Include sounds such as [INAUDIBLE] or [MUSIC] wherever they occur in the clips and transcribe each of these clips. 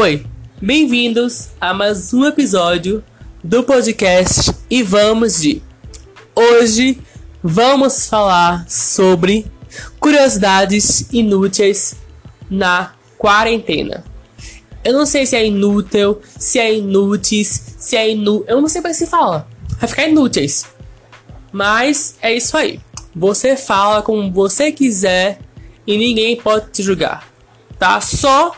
Oi, bem-vindos a mais um episódio do podcast e vamos de. Hoje vamos falar sobre curiosidades inúteis na quarentena. Eu não sei se é inútil, se é inúteis, se é inu... Eu não sei que se fala. Vai ficar inúteis. Mas é isso aí. Você fala como você quiser e ninguém pode te julgar. Tá? Só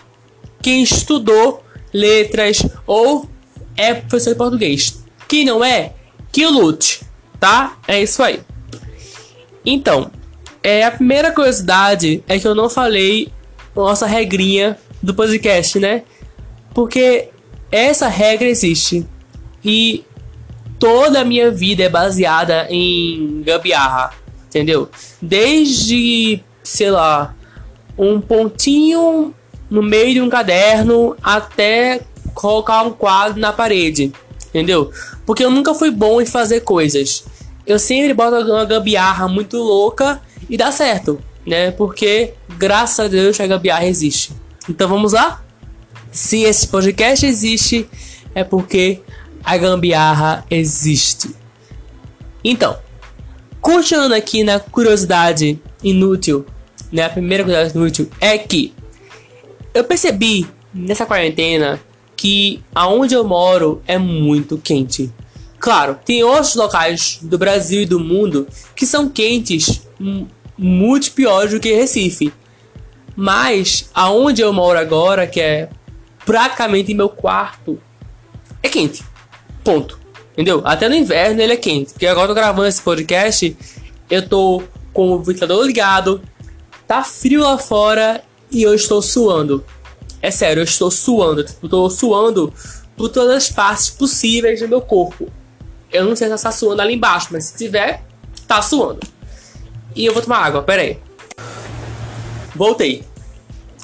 quem estudou letras ou é professor de português. Quem não é, que lute, tá? É isso aí. Então, é, a primeira curiosidade é que eu não falei nossa regrinha do podcast, né? Porque essa regra existe. E toda a minha vida é baseada em gambiarra, entendeu? Desde, sei lá, um pontinho no meio de um caderno até colocar um quadro na parede, entendeu? Porque eu nunca fui bom em fazer coisas. Eu sempre boto uma gambiarra muito louca e dá certo, né? Porque graças a Deus a gambiarra existe. Então vamos lá? Se esse podcast existe, é porque a gambiarra existe. Então, continuando aqui na curiosidade inútil, né? A primeira curiosidade inútil é que eu percebi nessa quarentena que aonde eu moro é muito quente. Claro, tem outros locais do Brasil e do mundo que são quentes muito piores do que Recife. Mas aonde eu moro agora, que é praticamente meu quarto, é quente. Ponto. Entendeu? Até no inverno ele é quente. Porque agora eu tô gravando esse podcast, eu tô com o ventilador ligado, tá frio lá fora e eu estou suando. É sério, eu estou suando. Tipo, tô suando por todas as partes possíveis do meu corpo. Eu não sei se está suando ali embaixo, mas se tiver, tá suando. E eu vou tomar água, pera aí. Voltei.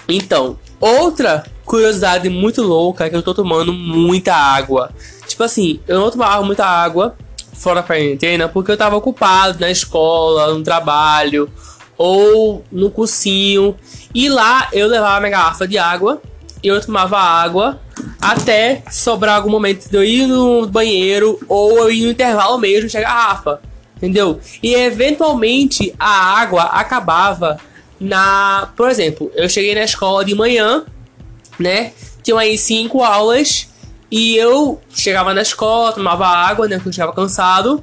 Então, outra curiosidade muito louca é que eu tô tomando muita água. Tipo assim, eu não tomava muita água fora da quarentena porque eu tava ocupado na escola, no trabalho ou no cursinho. E lá eu levava minha garrafa de água eu tomava água até sobrar algum momento de eu ir no banheiro ou eu ir no intervalo mesmo de garrafa. Entendeu? E eventualmente a água acabava na. Por exemplo, eu cheguei na escola de manhã, né? Tinham aí cinco aulas. E eu chegava na escola, tomava água, né? Porque eu estava cansado.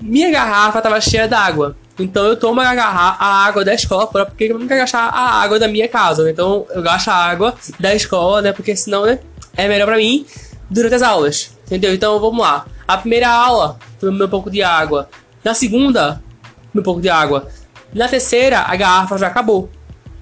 Minha garrafa estava cheia d'água. Então eu tomo a, a água da escola porque eu não quero gastar a água da minha casa. Né? Então eu gasto a água da escola, né? Porque senão, né? É melhor para mim durante as aulas. Entendeu? Então vamos lá. A primeira aula, tomei um pouco de água. Na segunda, um pouco de água. Na terceira, a garrafa já acabou.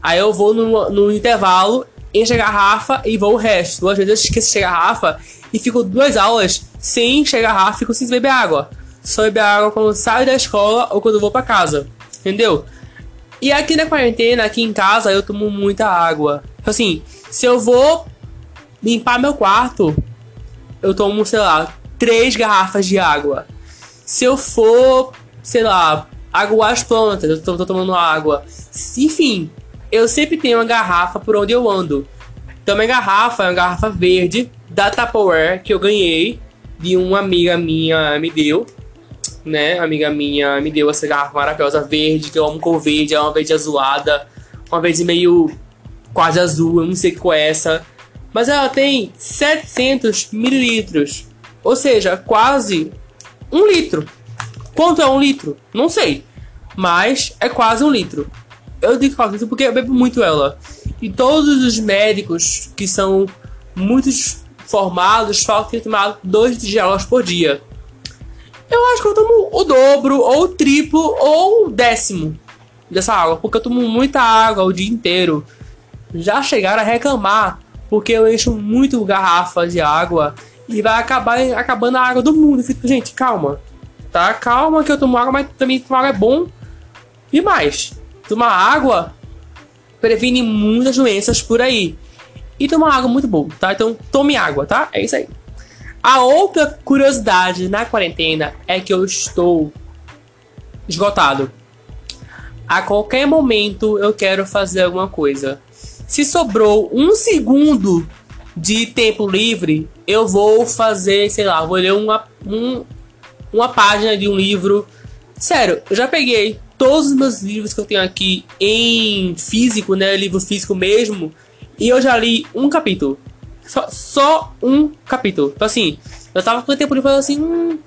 Aí eu vou no, no intervalo, encho a garrafa e vou o resto. Duas vezes eu esqueço de a garrafa e fico duas aulas sem encher a garrafa e fico sem beber água só beber água quando saio da escola ou quando vou para casa. Entendeu? E aqui na quarentena, aqui em casa, eu tomo muita água. Assim, se eu vou limpar meu quarto, eu tomo, sei lá, três garrafas de água. Se eu for, sei lá, aguar as plantas, eu tô, tô tomando água. Enfim, eu sempre tenho uma garrafa por onde eu ando. Então, minha garrafa é uma garrafa verde da Tupperware que eu ganhei de uma amiga minha me deu né? Amiga minha me deu essa garrafa maravilhosa verde, que eu amo cor verde, é uma verde azulada, uma verde meio quase azul, eu não sei qual é essa. Mas ela tem 700 mililitros, ou seja, quase um litro. Quanto é um litro? Não sei, mas é quase um litro. Eu digo quase litro porque eu bebo muito ela. E todos os médicos que são muitos formados falam que tem que tomar 2 tigelas por dia. Eu acho que eu tomo o dobro, ou o triplo, ou o décimo dessa água, porque eu tomo muita água o dia inteiro. Já chegaram a reclamar porque eu encho muito garrafa de água e vai acabar acabando a água do mundo. Fico, gente, calma, tá? Calma que eu tomo água, mas também tomar água é bom. E mais, tomar água previne muitas doenças por aí. E tomar água é muito bom, tá? Então tome água, tá? É isso aí. A outra curiosidade na quarentena é que eu estou esgotado. A qualquer momento eu quero fazer alguma coisa. Se sobrou um segundo de tempo livre, eu vou fazer, sei lá, vou ler uma, um, uma página de um livro. Sério, eu já peguei todos os meus livros que eu tenho aqui em físico, né? Livro físico mesmo. E eu já li um capítulo. Só, só um capítulo. Então, assim, eu tava com tempo livre falando assim: hum,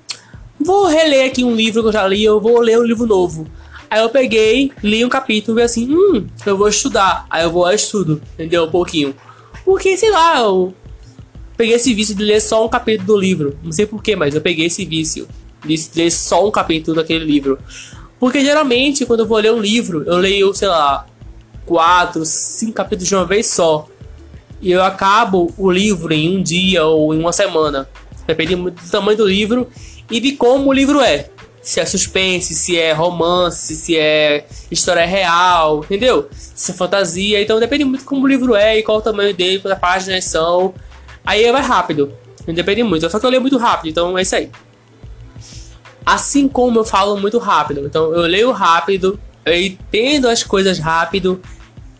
vou reler aqui um livro que eu já li, eu vou ler um livro novo. Aí eu peguei, li um capítulo e assim, hum, eu vou estudar. Aí eu vou ao estudo, entendeu? Um pouquinho. Porque, sei lá, eu peguei esse vício de ler só um capítulo do livro. Não sei porquê, mas eu peguei esse vício de ler só um capítulo daquele livro. Porque geralmente, quando eu vou ler um livro, eu leio, sei lá, quatro, cinco capítulos de uma vez só. E eu acabo o livro em um dia ou em uma semana. Depende do tamanho do livro e de como o livro é. Se é suspense, se é romance, se é história real, entendeu? Se é fantasia. Então depende muito como o livro é e qual o tamanho dele, quantas páginas são. Aí vai rápido. Depende muito. Só que eu leio muito rápido, então é isso aí. Assim como eu falo muito rápido. Então eu leio rápido, eu entendo as coisas rápido,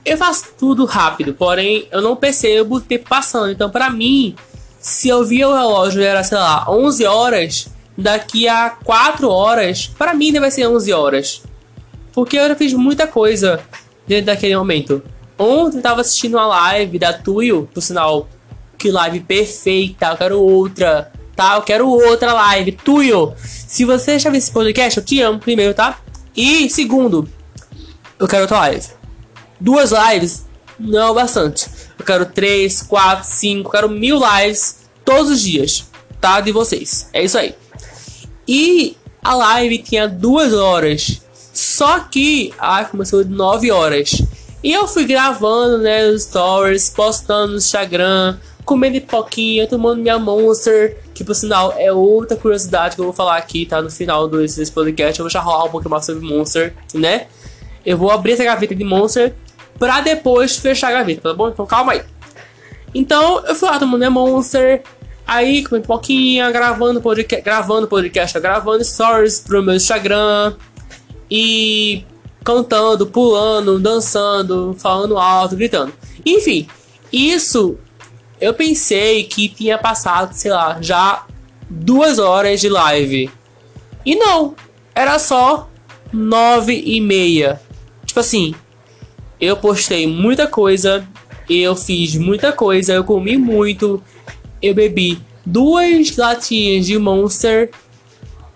eu faço tudo rápido, porém eu não percebo o tempo passando. Então, para mim, se eu via o relógio era, sei lá, 11 horas, daqui a 4 horas, para mim deve ser 11 horas. Porque eu já fiz muita coisa dentro daquele momento. Ontem eu tava assistindo uma live da Tuyo, por sinal, que live perfeita, eu quero outra, tá? Eu quero outra live. Tuyo, se você já viu esse podcast, eu te amo primeiro, tá? E segundo, eu quero outra live. Duas lives não é bastante. Eu quero três, quatro, cinco, quero mil lives todos os dias, tá? De vocês. É isso aí. E a live tinha duas horas. Só que a começou de 9 horas. E eu fui gravando, né, os stories, postando no Instagram, comendo pipoquinha, tomando minha Monster, que por sinal é outra curiosidade que eu vou falar aqui, tá? No final desse podcast, eu vou já rolar um pouco mais sobre Monster, né? Eu vou abrir essa gaveta de Monster pra depois fechar a gaveta, tá bom? Então calma aí. Então eu fui lá tomando minha Monster, aí comendo pipoquinha, gravando podcast, gravando podcast, gravando stories pro meu Instagram e cantando, pulando, dançando, falando alto, gritando. Enfim, isso eu pensei que tinha passado, sei lá, já duas horas de live. E não, era só nove e meia. Tipo assim, eu postei muita coisa, eu fiz muita coisa, eu comi muito, eu bebi duas latinhas de Monster.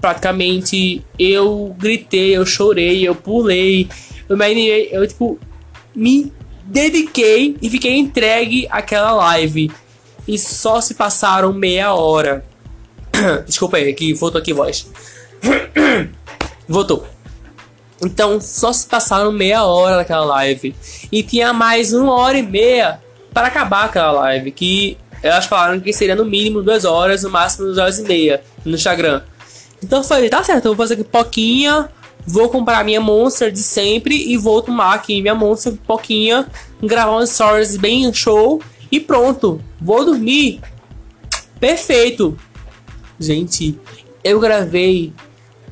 Praticamente eu gritei, eu chorei, eu pulei, eu me animei, eu tipo me dediquei e fiquei entregue àquela live. E só se passaram meia hora. [COUGHS] Desculpa aí, que voltou aqui voz. [COUGHS] Voltou. Então só se passaram meia hora naquela live. E tinha mais uma hora e meia para acabar aquela live. Que elas falaram que seria no mínimo duas horas, no máximo duas horas e meia no Instagram. Então eu falei, tá certo, eu vou fazer aqui pouquinha vou comprar minha Monster de sempre e vou tomar aqui minha Monster pouquinha, gravar um stories bem show e pronto, vou dormir. Perfeito. Gente, eu gravei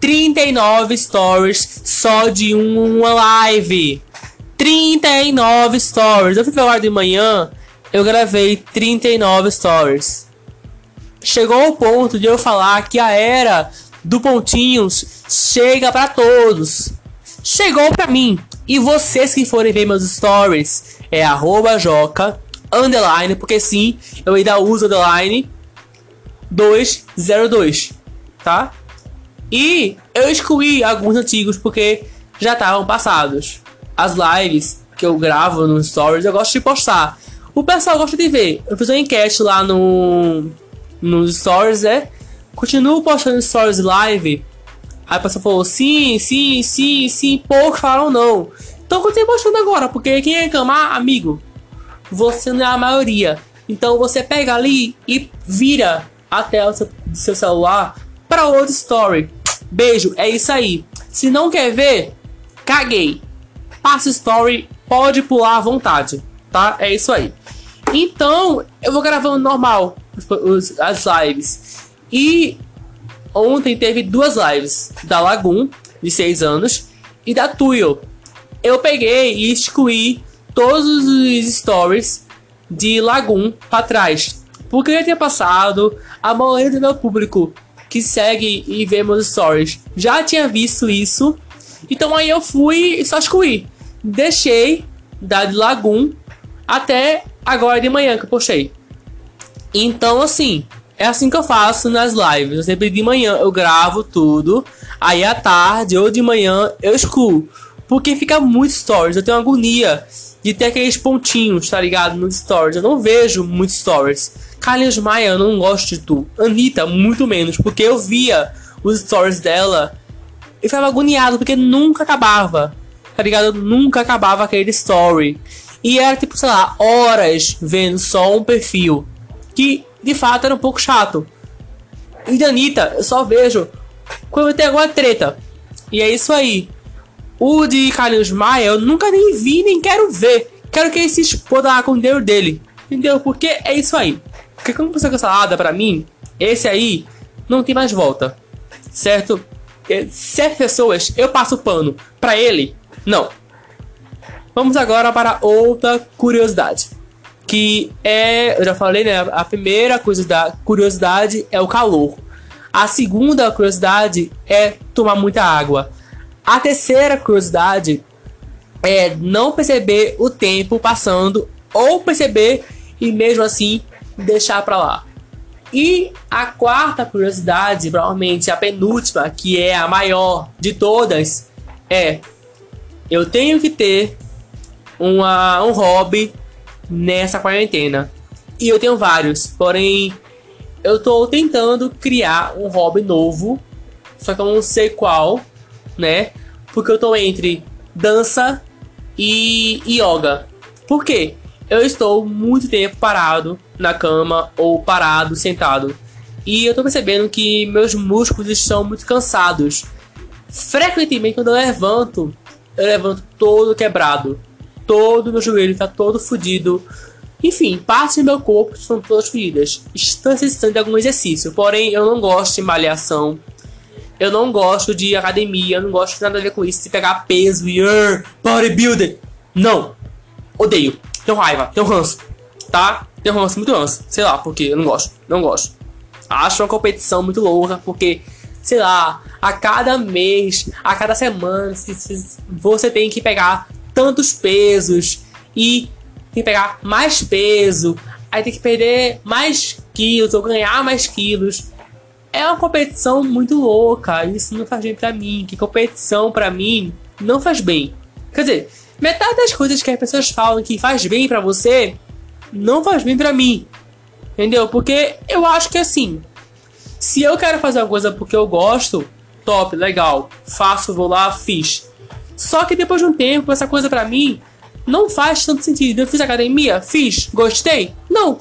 39 stories só de uma live. 39 stories. Eu fui falar de manhã, eu gravei 39 stories. Chegou o ponto de eu falar que a era do Pontinhos chega para todos. Chegou para mim. E vocês que forem ver meus stories, é joca, underline, porque sim, eu ainda uso underline 202, tá? E eu excluí alguns antigos porque já estavam passados. As lives que eu gravo nos stories eu gosto de postar. O pessoal gosta de ver. Eu fiz uma enquete lá no nos stories, né? Continuo postando stories live. Aí a pessoa falou sim, sim, sim, sim. Poucos falaram não. Então eu continuo postando agora, porque quem reclamar, amigo, você não é a maioria. Então você pega ali e vira a tela do seu celular para outro story. Beijo, é isso aí. Se não quer ver, caguei. Passa story, pode pular à vontade, tá? É isso aí. Então, eu vou gravando normal as lives. E ontem teve duas lives da Lagoon, de 6 anos, e da Tuyo. Eu peguei e excluí todos os stories de Lagoon para trás. Porque já tinha passado, a maioria do meu público que segue e vê meus stories já tinha visto isso. Então aí eu fui e só excluí. Deixei da Lagoon até agora de manhã que eu postei. Então assim, é assim que eu faço nas lives. Eu sempre de manhã eu gravo tudo. Aí à tarde ou de manhã eu excluo. Porque fica muito stories. Eu tenho agonia de ter aqueles pontinhos, tá ligado? Nos stories. Eu não vejo muitos stories. Carlinhos Maia, eu não gosto de tu. Anitta, muito menos. Porque eu via os stories dela e ficava agoniado porque nunca acabava. Tá ligado? Nunca acabava aquele story. E era tipo, sei lá, horas vendo só um perfil. Que de fato era um pouco chato. E da Anitta, eu só vejo quando tem alguma treta. E é isso aí. O de Carlinhos Maia eu nunca nem vi, nem quero ver. Quero que ele se exploda com o dinheiro dele. Entendeu? Porque é isso aí. Porque como você cancelada pra mim, esse aí não tem mais volta. Certo? Certas pessoas eu passo pano. Pra ele, não. Vamos agora para outra curiosidade. Que é, eu já falei, né? A primeira da curiosidade é o calor. A segunda curiosidade é tomar muita água. A terceira curiosidade é não perceber o tempo passando ou perceber e mesmo assim deixar para lá. E a quarta curiosidade, provavelmente a penúltima, que é a maior de todas, é eu tenho que ter uma, um hobby nessa quarentena. E eu tenho vários, porém eu tô tentando criar um hobby novo, só que eu não sei qual, né? Porque eu tô entre dança e yoga. Por quê? Eu estou muito tempo parado na cama ou parado, sentado. E eu tô percebendo que meus músculos estão muito cansados. Frequentemente, quando eu levanto, eu levanto todo quebrado. Todo meu joelho está todo fodido. Enfim, partes do meu corpo estão todas feridas. Estou necessitando de algum exercício. Porém, eu não gosto de malhação. Eu não gosto de academia. Eu não gosto de nada a ver com isso. De pegar peso e uh, bodybuilder. Não. Odeio. Tenho raiva. Tenho ranço. Tá? Tenho ranço, muito ranço. Sei lá, porque eu não gosto. Não gosto. Acho uma competição muito louca. Porque, sei lá, a cada mês, a cada semana, você tem que pegar tantos pesos e tem que pegar mais peso, aí tem que perder mais quilos ou ganhar mais quilos. É uma competição muito louca, isso não faz bem pra mim. Que competição pra mim não faz bem. Quer dizer, metade das coisas que as pessoas falam que faz bem para você não faz bem para mim. Entendeu? Porque eu acho que assim, se eu quero fazer uma coisa porque eu gosto, top, legal, faço, vou lá, fiz. Só que depois de um tempo, essa coisa para mim não faz tanto sentido. Eu fiz academia? Fiz. Gostei? Não.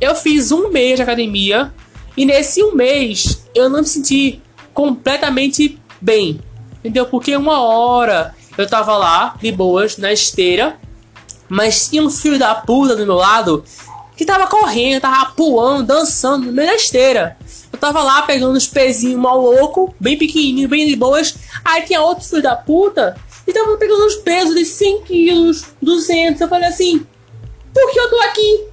Eu fiz um mês de academia e nesse um mês eu não me senti completamente bem. Entendeu? Porque uma hora eu tava lá, de boas, na esteira, mas tinha um filho da puta do meu lado que tava correndo, tava pulando, dançando no meio da esteira. Eu tava lá pegando os pezinhos mal louco, bem pequenininho, bem de boas. Aí tinha outro filho da puta e tava pegando uns pesos de 100 quilos, 200. Eu falei assim: por que eu tô aqui?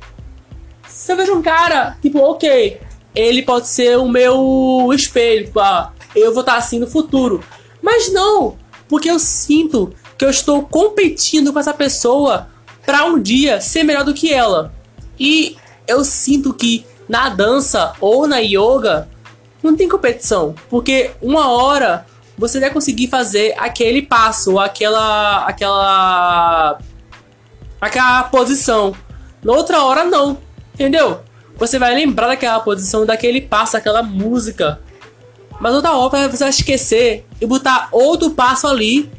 Se eu vejo um cara, tipo, ok, ele pode ser o meu espelho, tipo, ah, eu vou estar assim no futuro. Mas não, porque eu sinto que eu estou competindo com essa pessoa para um dia ser melhor do que ela. E eu sinto que na dança ou na yoga não tem competição, porque uma hora você vai conseguir fazer aquele passo, aquela aquela aquela posição. Na outra hora não, entendeu? Você vai lembrar daquela posição, daquele passo, daquela música. Mas outra hora você vai esquecer e botar outro passo ali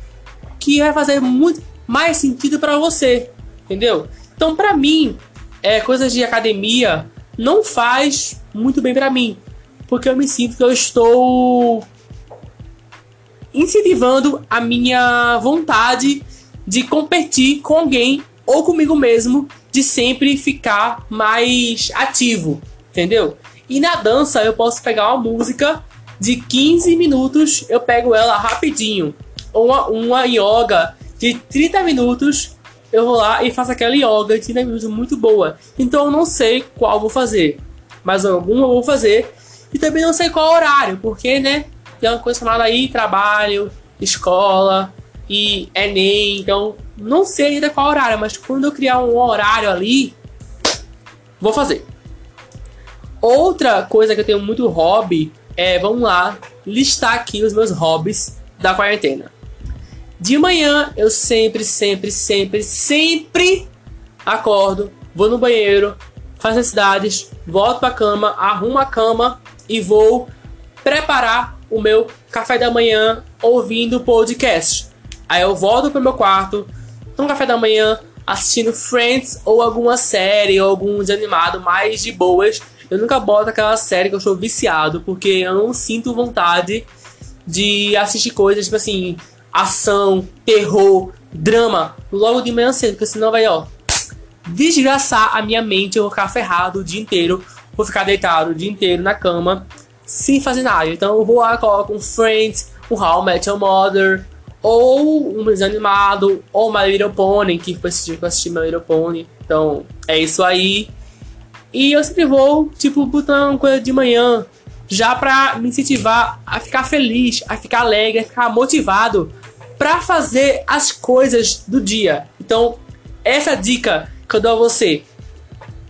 que vai fazer muito mais sentido para você, entendeu? Então, para mim, é coisas de academia não faz muito bem para mim, porque eu me sinto que eu estou incentivando a minha vontade de competir com alguém ou comigo mesmo, de sempre ficar mais ativo, entendeu? E na dança eu posso pegar uma música de 15 minutos, eu pego ela rapidinho. Uma, uma yoga de 30 minutos, eu vou lá e faço aquela yoga de 30 minutos muito boa. Então eu não sei qual vou fazer, mas alguma eu vou fazer. E também não sei qual horário, porque, né, tem uma coisa chamada aí trabalho, escola e Enem, então não sei ainda qual horário, mas quando eu criar um horário ali, vou fazer. Outra coisa que eu tenho muito hobby é, vamos lá, listar aqui os meus hobbies da quarentena. De manhã eu sempre, sempre, sempre, sempre acordo, vou no banheiro, faço necessidades, volto pra cama, arrumo a cama e vou preparar o meu café da manhã ouvindo podcast. Aí eu volto pro meu quarto, tomo café da manhã, assistindo Friends ou alguma série ou algum desanimado mais de boas. Eu nunca boto aquela série que eu sou viciado, porque eu não sinto vontade de assistir coisas tipo assim, ação, terror, drama, logo de manhã cedo, porque senão vai, ó, desgraçar a minha mente, eu vou ficar ferrado o dia inteiro, vou ficar deitado o dia inteiro na cama, sem fazer nada. Então eu vou lá, coloco um Friends, um How I Met Your Mother, ou um desanimado, ou My Little Pony, que foi esse dia que eu assisti My Little Pony. Então é isso aí. E eu sempre vou, tipo, botando uma coisa de manhã, já pra me incentivar a ficar feliz, a ficar alegre, a ficar motivado para fazer as coisas do dia. Então, essa dica que eu dou a você.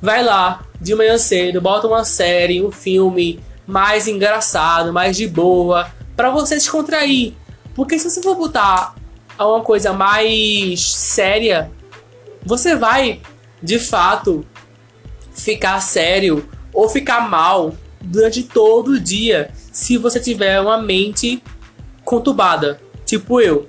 Vai lá de manhã cedo, bota uma série, um filme mais engraçado, mais de boa, para você se contrair. Porque se você for botar uma coisa mais séria, você vai de fato ficar sério ou ficar mal durante todo o dia se você tiver uma mente conturbada, tipo eu.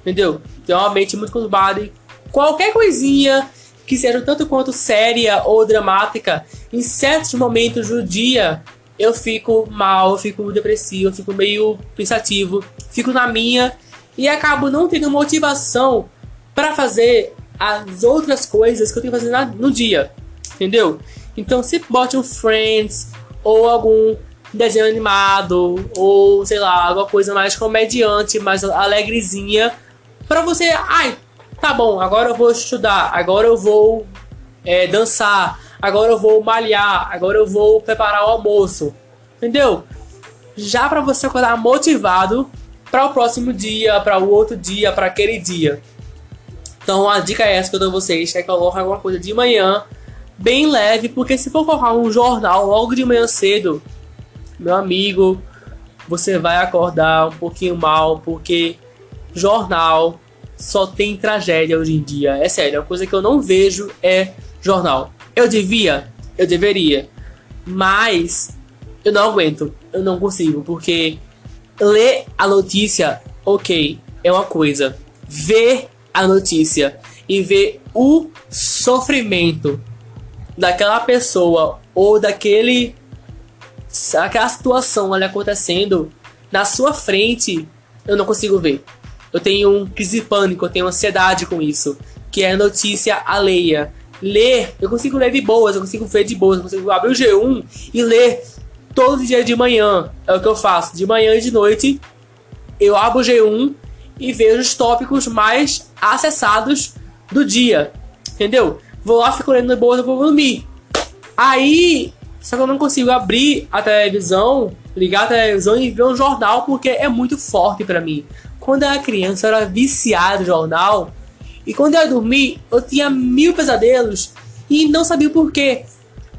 Entendeu? Tem uma mente muito conturbada e qualquer coisinha que seja tanto quanto séria ou dramática, em certos momentos do dia eu fico mal, eu fico depressivo, eu fico meio pensativo, fico na minha e acabo não tendo motivação para fazer as outras coisas que eu tenho que fazer no dia, entendeu? Então se bote um Friends ou algum desenho animado ou sei lá, alguma coisa mais comediante, mais alegrezinha para você, ai, Tá bom, agora eu vou estudar, agora eu vou é, dançar, agora eu vou malhar, agora eu vou preparar o almoço. Entendeu? Já para você acordar motivado para o próximo dia, para o outro dia, para aquele dia. Então a dica é essa que eu dou a vocês, é colocar alguma coisa de manhã, bem leve, porque se for colocar um jornal logo de manhã cedo, meu amigo, você vai acordar um pouquinho mal, porque jornal só tem tragédia hoje em dia. É sério, a coisa que eu não vejo é jornal. Eu devia, eu deveria, mas eu não aguento, eu não consigo, porque ler a notícia, ok, é uma coisa. Ver a notícia e ver o sofrimento daquela pessoa ou daquele aquela situação ali acontecendo na sua frente, eu não consigo ver eu tenho um crise pânico, eu tenho ansiedade com isso, que é notícia alheia. Ler, eu consigo ler de boas, eu consigo ver de boas, eu consigo abrir o G1 e ler todo dia de manhã. É o que eu faço, de manhã e de noite. Eu abro o G1 e vejo os tópicos mais acessados do dia. Entendeu? Vou lá, fico lendo de boas, eu vou dormir. Aí, só que eu não consigo abrir a televisão, ligar a televisão e ver um jornal porque é muito forte para mim. Quando eu era criança, eu era viciado no jornal. E quando eu ia dormir, eu tinha mil pesadelos e não sabia o porquê.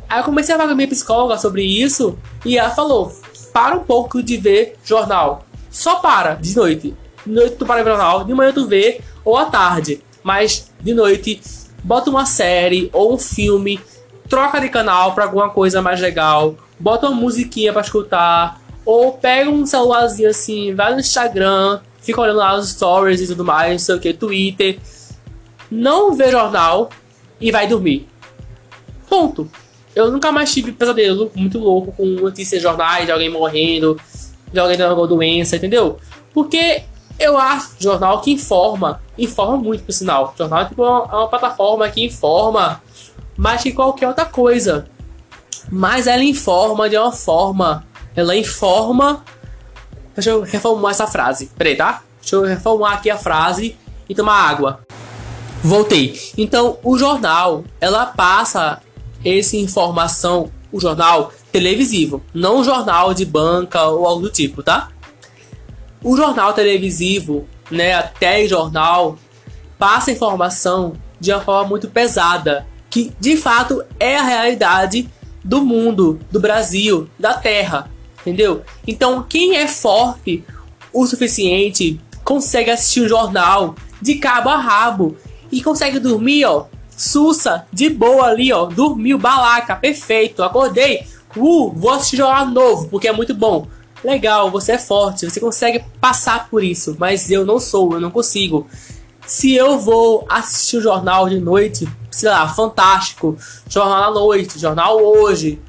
Aí eu comecei a falar com a minha psicóloga sobre isso e ela falou: para um pouco de ver jornal. Só para, de noite. De noite tu para ver jornal, de manhã tu vê, ou à tarde. Mas de noite, bota uma série ou um filme, troca de canal para alguma coisa mais legal, bota uma musiquinha para escutar, ou pega um celularzinho assim, vai no Instagram, fica olhando lá os stories e tudo mais, não sei o que, Twitter. Não vê jornal e vai dormir. Ponto. Eu nunca mais tive pesadelo muito louco com notícias jornais de alguém morrendo, de alguém tendo alguma doença, entendeu? Porque eu acho jornal que informa, informa muito por sinal. Jornal é tipo uma, é uma plataforma que informa mais que qualquer outra coisa. Mas ela informa de uma forma. Ela informa Deixa eu reformular essa frase. Peraí, tá? Deixa eu reformular aqui a frase e tomar água. Voltei. Então, o jornal, ela passa essa informação, o jornal televisivo, não o jornal de banca ou algo do tipo, tá? O jornal televisivo, né, até jornal, passa informação de uma forma muito pesada, que de fato é a realidade do mundo, do Brasil, da Terra, entendeu? Então, quem é forte o suficiente consegue assistir um jornal de cabo a rabo e consegue dormir, ó, sussa, de boa ali, ó, dormiu, balaca, perfeito, acordei, uh, vou assistir jornal novo, porque é muito bom. Legal, você é forte, você consegue passar por isso, mas eu não sou, eu não consigo. Se eu vou assistir o jornal de noite, sei lá, fantástico, jornal à noite, jornal hoje,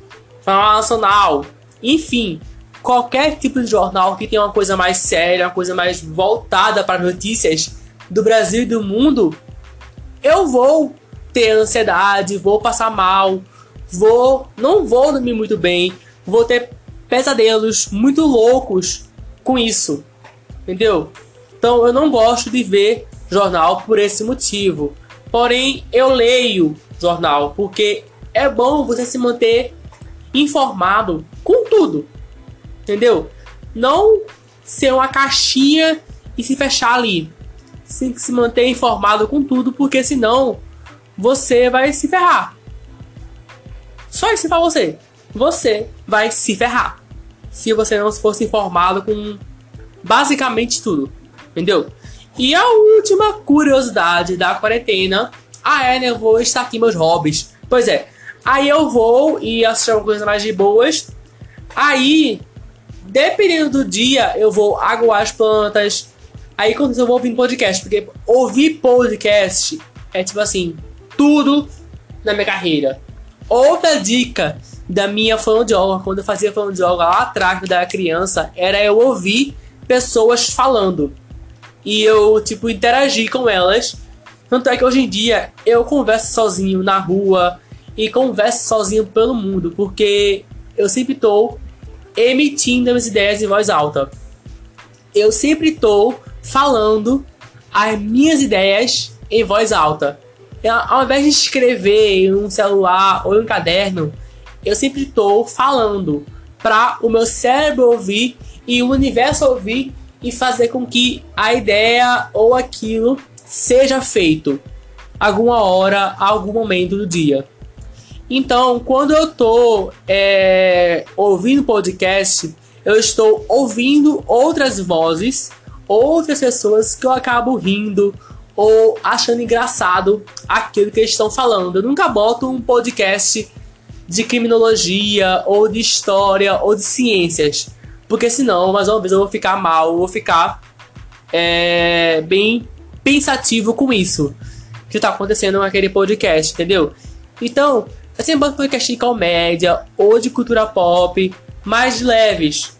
jornal nacional, enfim, qualquer tipo de jornal que tenha uma coisa mais séria, uma coisa mais voltada para notícias do Brasil e do mundo, eu vou ter ansiedade, vou passar mal, vou, não vou dormir muito bem, vou ter pesadelos muito loucos com isso, entendeu? Então eu não gosto de ver jornal por esse motivo. Porém, eu leio jornal porque é bom você se manter informado com tudo, entendeu? Não ser uma caixinha e se fechar ali. Tem que se manter informado com tudo, porque senão você vai se ferrar. Só isso para você. Você vai se ferrar. Se você não fosse informado com basicamente tudo. Entendeu? E a última curiosidade da quarentena. Ah, é, né? Eu vou estar aqui meus hobbies. Pois é. Aí eu vou e assistir alguma coisa mais de boas. Aí, dependendo do dia, eu vou aguar as plantas. Aí quando eu vou ouvir podcast, porque ouvir podcast é tipo assim, tudo na minha carreira. Outra dica da minha fonoaudióloga, quando eu fazia fonoaudióloga lá atrás, quando eu era criança, era eu ouvir pessoas falando. E eu, tipo, interagir com elas. Tanto é que hoje em dia eu converso sozinho na rua e converso sozinho pelo mundo, porque eu sempre estou emitindo as ideias em voz alta. Eu sempre estou falando as minhas ideias em voz alta. Ao invés de escrever em um celular ou em um caderno, eu sempre estou falando para o meu cérebro ouvir e o universo ouvir e fazer com que a ideia ou aquilo seja feito alguma hora, algum momento do dia. Então, quando eu estou é, ouvindo podcast, eu estou ouvindo outras vozes, outras pessoas que eu acabo rindo ou achando engraçado aquilo que eles estão falando. Eu nunca boto um podcast de criminologia, ou de história, ou de ciências. Porque senão, mais uma vez, eu vou ficar mal, vou ficar é, bem pensativo com isso que está acontecendo naquele podcast, entendeu? Então, eu sempre boto podcast de comédia ou de cultura pop mais leves.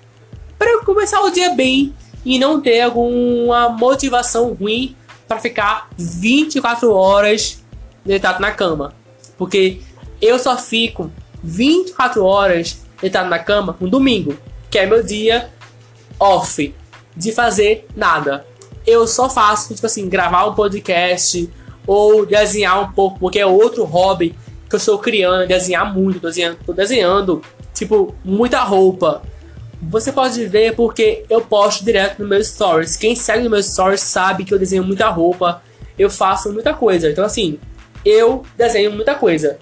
Para começar o dia bem e não ter alguma motivação ruim para ficar 24 horas deitado na cama. Porque eu só fico 24 horas deitado na cama no domingo, que é meu dia off de fazer nada. Eu só faço, tipo assim, gravar um podcast ou desenhar um pouco, porque é outro hobby que eu estou criando, desenhar muito, tô desenhando, tô desenhando tipo, muita roupa. Você pode ver porque eu posto direto no meu stories. Quem segue no meu stories sabe que eu desenho muita roupa, eu faço muita coisa. Então assim, eu desenho muita coisa.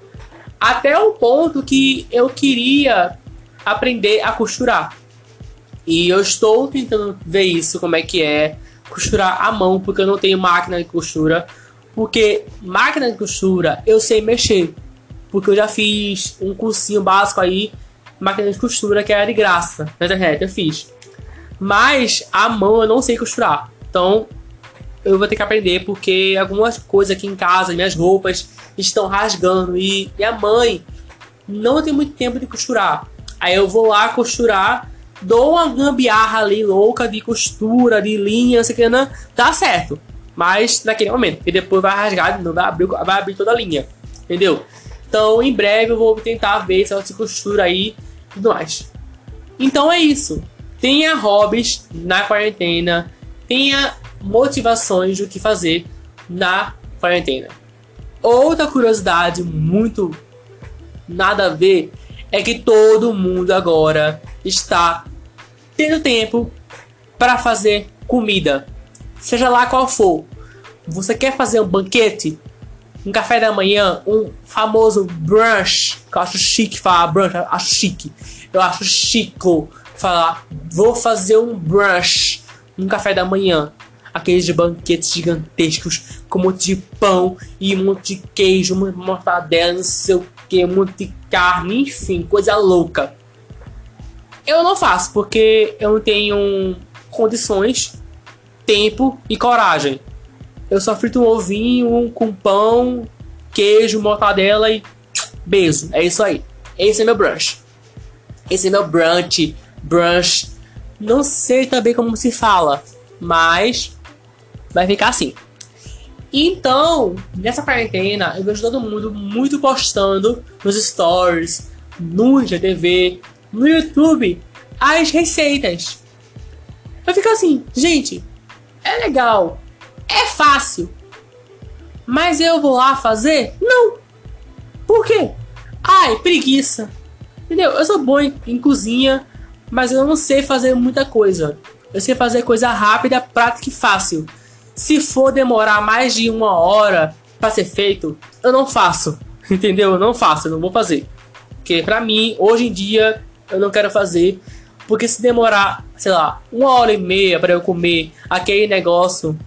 Até o ponto que eu queria aprender a costurar. E eu estou tentando ver isso, como é que é costurar à mão, porque eu não tenho máquina de costura. Porque máquina de costura eu sei mexer. Porque eu já fiz um cursinho básico aí, máquina de costura, que era de graça na internet, eu fiz. Mas a mão eu não sei costurar. Então eu vou ter que aprender porque algumas coisas aqui em casa, minhas roupas estão rasgando e minha mãe não tem muito tempo de costurar. Aí eu vou lá costurar, dou uma gambiarra ali louca de costura, de linha, não sei o que, não, dá certo. Mas naquele momento, e depois vai rasgar, não vai abrir, vai abrir toda a linha, entendeu? Então em breve eu vou tentar ver se ela se costura aí e tudo mais. Então é isso. Tenha hobbies na quarentena, tenha motivações do que fazer na quarentena. Outra curiosidade muito nada a ver é que todo mundo agora está tendo tempo para fazer comida, seja lá qual for. Você quer fazer um banquete, um café da manhã, um famoso brunch, que eu acho chique falar brunch, eu acho chique. Eu acho chico falar, vou fazer um brunch, um café da manhã. Aqueles banquetes gigantescos com um monte de pão e um monte de queijo, uma mortadela, não sei o que, um monte de carne, enfim, coisa louca. Eu não faço porque eu não tenho condições, tempo e coragem. Eu só frito um ovinho com pão, queijo, mortadela e beijo. É isso aí. Esse é meu brunch. Esse é meu brunch. Brunch. Não sei também como se fala, mas vai ficar assim. Então, nessa quarentena, eu vejo todo mundo muito postando nos stories, no IGTV, no YouTube, as receitas. Eu fico assim, gente, é legal, é fácil, mas eu vou lá fazer? Não. Por quê? Ai, preguiça. Entendeu? Eu sou bom em, em cozinha, mas eu não sei fazer muita coisa. Eu sei fazer coisa rápida, prática e fácil. Se for demorar mais de uma hora para ser feito, eu não faço. [LAUGHS] Entendeu? Eu não faço, eu não vou fazer. Porque pra mim, hoje em dia, eu não quero fazer. Porque se demorar, sei lá, uma hora e meia para eu comer aquele negócio,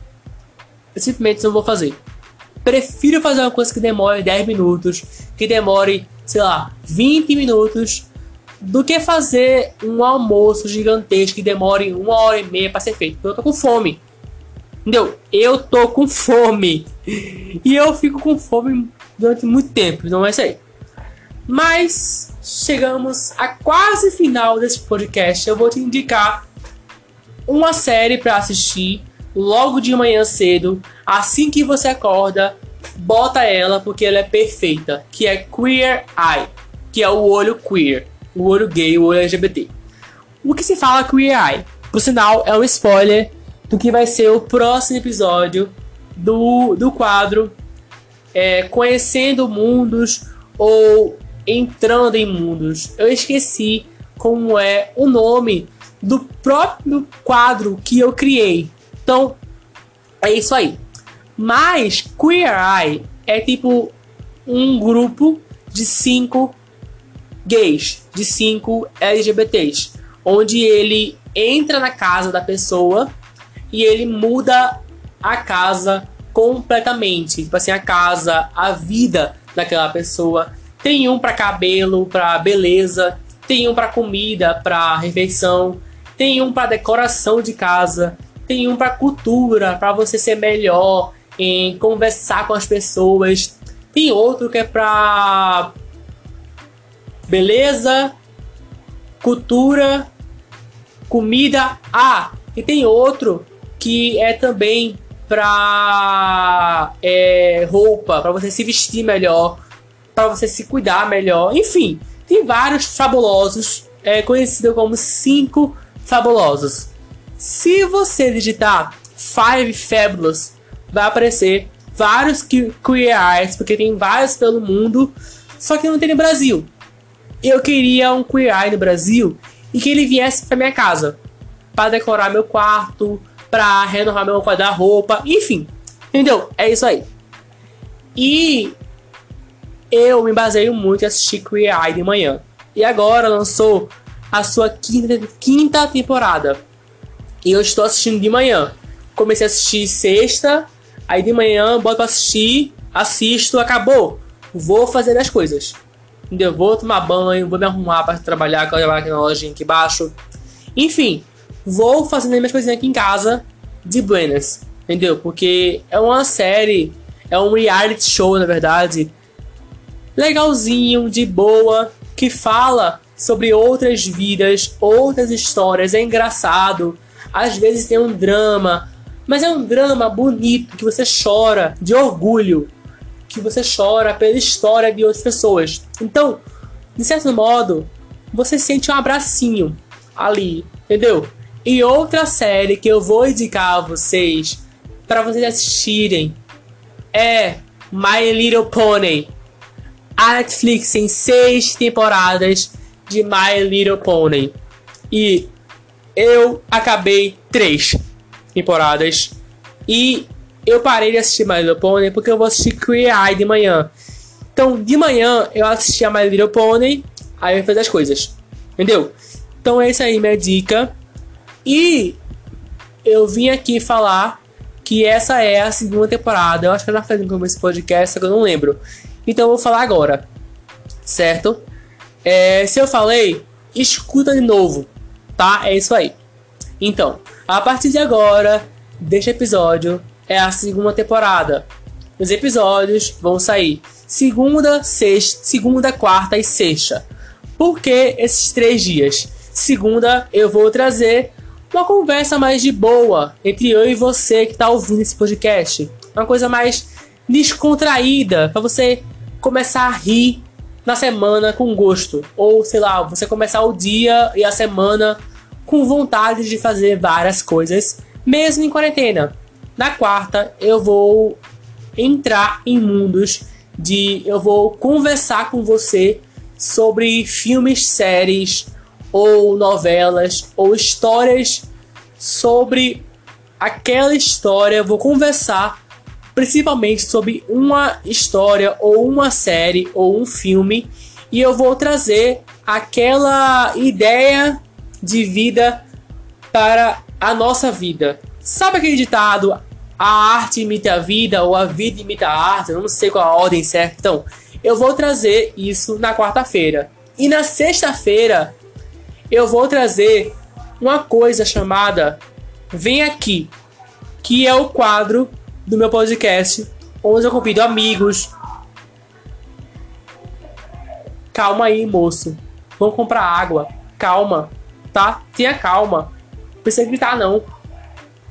eu simplesmente não vou fazer. Prefiro fazer uma coisa que demore 10 minutos, que demore, sei lá, 20 minutos, do que fazer um almoço gigantesco que demore uma hora e meia para ser feito. Porque eu tô com fome. Entendeu? Eu tô com fome. E eu fico com fome durante muito tempo, não é isso aí. Mas chegamos a quase final desse podcast. Eu vou te indicar uma série para assistir logo de manhã cedo, assim que você acorda, bota ela porque ela é perfeita, que é Queer Eye, que é o olho queer, o olho gay, o olho LGBT. O que se fala Queer Eye? Por sinal, é um spoiler do que vai ser o próximo episódio do, do quadro é, Conhecendo Mundos ou Entrando em Mundos. Eu esqueci como é o nome do próprio quadro que eu criei. Então, é isso aí. Mas Queer Eye é tipo um grupo de cinco gays, de cinco LGBTs, onde ele entra na casa da pessoa e ele muda a casa completamente. Tipo assim, a casa, a vida daquela pessoa. Tem um para cabelo, para beleza, tem um para comida, para refeição, tem um para decoração de casa, tem um para cultura, para você ser melhor em conversar com as pessoas. Tem outro que é para beleza, cultura, comida. Ah, e tem outro que é também para é, roupa, para você se vestir melhor, para você se cuidar melhor. Enfim, tem vários fabulosos, é conhecido como cinco fabulosos. Se você digitar Five Fabulous, vai aparecer vários queer eyes, porque tem vários pelo mundo, só que não tem no Brasil. Eu queria um queer eye no Brasil e que ele viesse para minha casa para decorar meu quarto, pra renovar meu guarda-roupa, enfim. Entendeu? É isso aí. E eu me baseio muito em assistir Queer Eye de manhã. E agora lançou a sua quinta, quinta temporada. E eu estou assistindo de manhã. Comecei a assistir sexta, aí de manhã boto pra assistir, assisto, acabou. Vou fazer as coisas. Entendeu? Vou tomar banho, vou me arrumar para trabalhar, trabalhar aqui na lojinha aqui embaixo. Enfim, vou fazendo as minhas coisinhas aqui em casa de buenas, entendeu? Porque é uma série, é um reality show, na verdade, legalzinho, de boa, que fala sobre outras vidas, outras histórias, é engraçado. Às vezes tem um drama, mas é um drama bonito que você chora de orgulho, que você chora pela história de outras pessoas. Então, de certo modo, você sente um abracinho ali, entendeu? E outra série que eu vou indicar a vocês para vocês assistirem é My Little Pony. A Netflix tem seis temporadas de My Little Pony. E eu acabei três temporadas. E eu parei de assistir My Little Pony porque eu vou assistir Queer Eye de manhã. Então, de manhã eu assisti a My Little Pony, aí eu fiz as coisas. Entendeu? Então, essa aí é minha dica. E eu vim aqui falar que essa é a segunda temporada. Eu acho que eu já falei no começo desse podcast, só que eu não lembro. Então eu vou falar agora. Certo? É, se eu falei, escuta de novo. Tá? É isso aí. Então, a partir de agora, deste episódio, é a segunda temporada. Os episódios vão sair segunda, sexta, segunda, quarta e sexta. Por que esses três dias? Segunda eu vou trazer uma conversa mais de boa entre eu e você que está ouvindo esse podcast. Uma coisa mais descontraída para você começar a rir na semana com gosto. Ou sei lá, você começar o dia e a semana com vontade de fazer várias coisas, mesmo em quarentena. Na quarta eu vou entrar em mundos de eu vou conversar com você sobre filmes, séries ou novelas ou histórias sobre aquela história. Vou conversar principalmente sobre uma história ou uma série ou um filme e eu vou trazer aquela ideia de vida para a nossa vida. Sabe aquele ditado a arte imita a vida ou a vida imita a arte? Eu não sei qual a ordem certa. Então, eu vou trazer isso na quarta-feira. E na sexta-feira eu vou trazer uma coisa chamada Vem Aqui, que é o quadro do meu podcast, onde eu convido amigos. Calma aí, moço. Vamos comprar água. Calma, tá? Tenha calma. Não precisa gritar, não.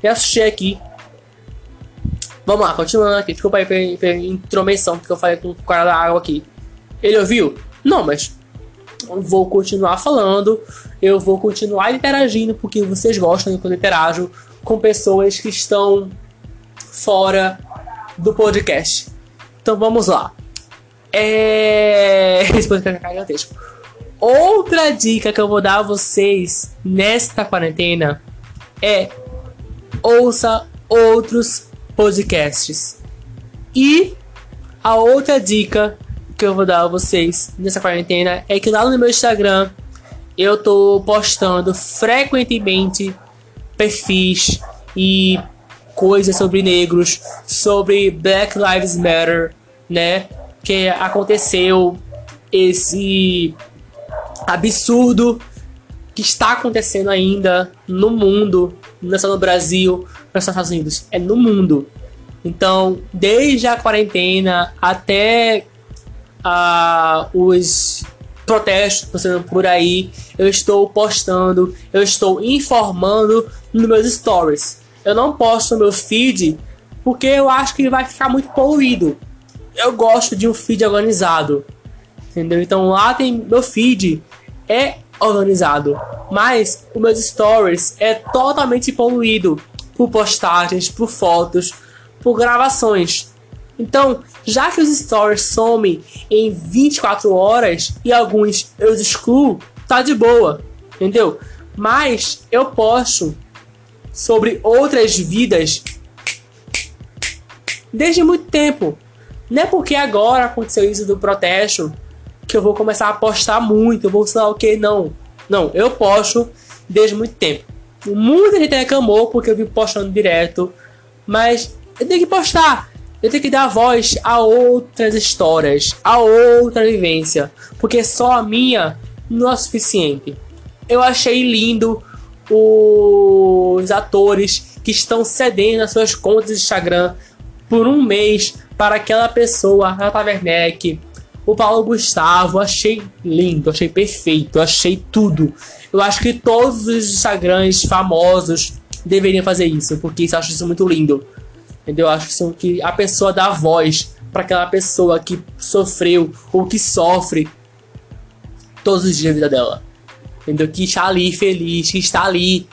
Me assustei aqui. Vamos lá, continuando aqui. Desculpa aí pela, intromissão que eu falei com o cara da água aqui. Ele ouviu? Não, mas vou continuar falando, eu vou continuar interagindo porque vocês gostam quando interajo com pessoas que estão fora do podcast. Então vamos lá. É... [LAUGHS] Esse podcast é gigantesco. Outra dica que eu vou dar a vocês nesta quarentena é ouça outros podcasts. E a outra dica que eu vou dar a vocês nessa quarentena é que lá no meu Instagram eu tô postando frequentemente perfis e coisas sobre negros, sobre Black Lives Matter, né? Que aconteceu esse absurdo que está acontecendo ainda no mundo, não é só no Brasil, não é só nos Estados Unidos, é no mundo. Então, desde a quarentena até os protestos passando por aí, eu estou postando, eu estou informando nos meus stories. Eu não posto no meu feed porque eu acho que vai ficar muito poluído. Eu gosto de um feed organizado, entendeu? Então lá tem meu feed é organizado, mas os meus stories é totalmente poluído por postagens, por fotos, por gravações. Então, já que os stories somem em 24 horas e alguns eu excluo, tá de boa, entendeu? Mas eu posto sobre outras vidas desde muito tempo. Não é porque agora aconteceu isso do protesto que eu vou começar a postar muito, eu vou sei lá o que, não. Não, eu posto desde muito tempo. Muita gente reclamou porque eu vim postando direto, mas eu tenho que postar. Eu tenho que dar voz a outras histórias, a outra vivência, porque só a minha não é suficiente. Eu achei lindo os atores que estão cedendo as suas contas de Instagram por um mês para aquela pessoa, a Werneck, o Paulo Gustavo, achei lindo, achei perfeito, achei tudo. Eu acho que todos os Instagrams famosos deveriam fazer isso, porque eu acho isso muito lindo. Entendeu? Eu acho que a pessoa dá voz para aquela pessoa que sofreu ou que sofre todos os dias da vida dela. Entendeu? Que está ali feliz, que está ali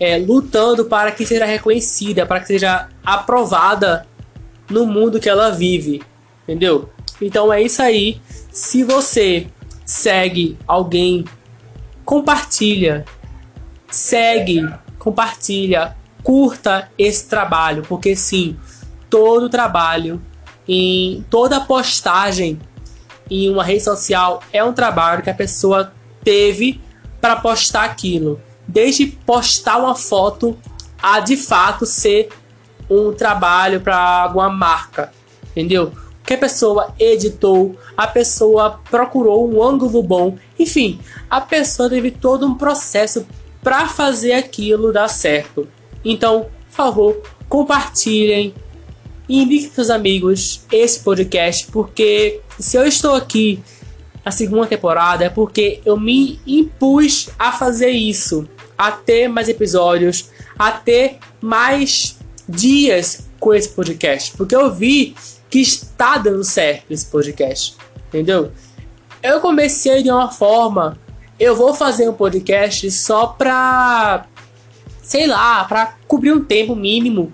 é, lutando para que seja reconhecida, para que seja aprovada no mundo que ela vive, entendeu? Então é isso aí. Se você segue alguém, compartilha, segue, compartilha, curta esse trabalho, porque sim, todo trabalho em toda postagem em uma rede social é um trabalho que a pessoa teve para postar aquilo. Desde postar uma foto a de fato ser um trabalho para alguma marca, entendeu? Que a pessoa editou, a pessoa procurou um ângulo bom, enfim, a pessoa teve todo um processo para fazer aquilo dar certo. Então, por favor, compartilhem e indique para seus amigos esse podcast, porque se eu estou aqui na segunda temporada é porque eu me impus a fazer isso, a ter mais episódios, a ter mais dias com esse podcast, porque eu vi que está dando certo esse podcast, entendeu? Eu comecei de uma forma, eu vou fazer um podcast só pra, sei lá, pra cobrir um tempo mínimo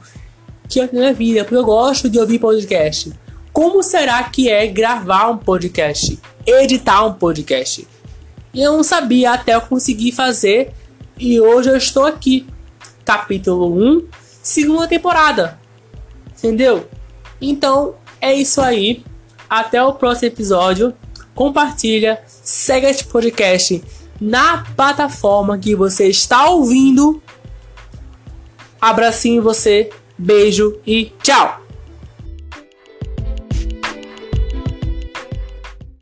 que eu tenho na vida, porque eu gosto de ouvir podcast. Como será que é gravar um podcast? Editar um podcast? E eu não sabia até eu conseguir fazer e hoje eu estou aqui. Capítulo 1, segunda temporada. Entendeu? Então é isso aí. Até o próximo episódio. Compartilha, segue este podcast na plataforma que você está ouvindo. Abracinho em você, beijo e tchau!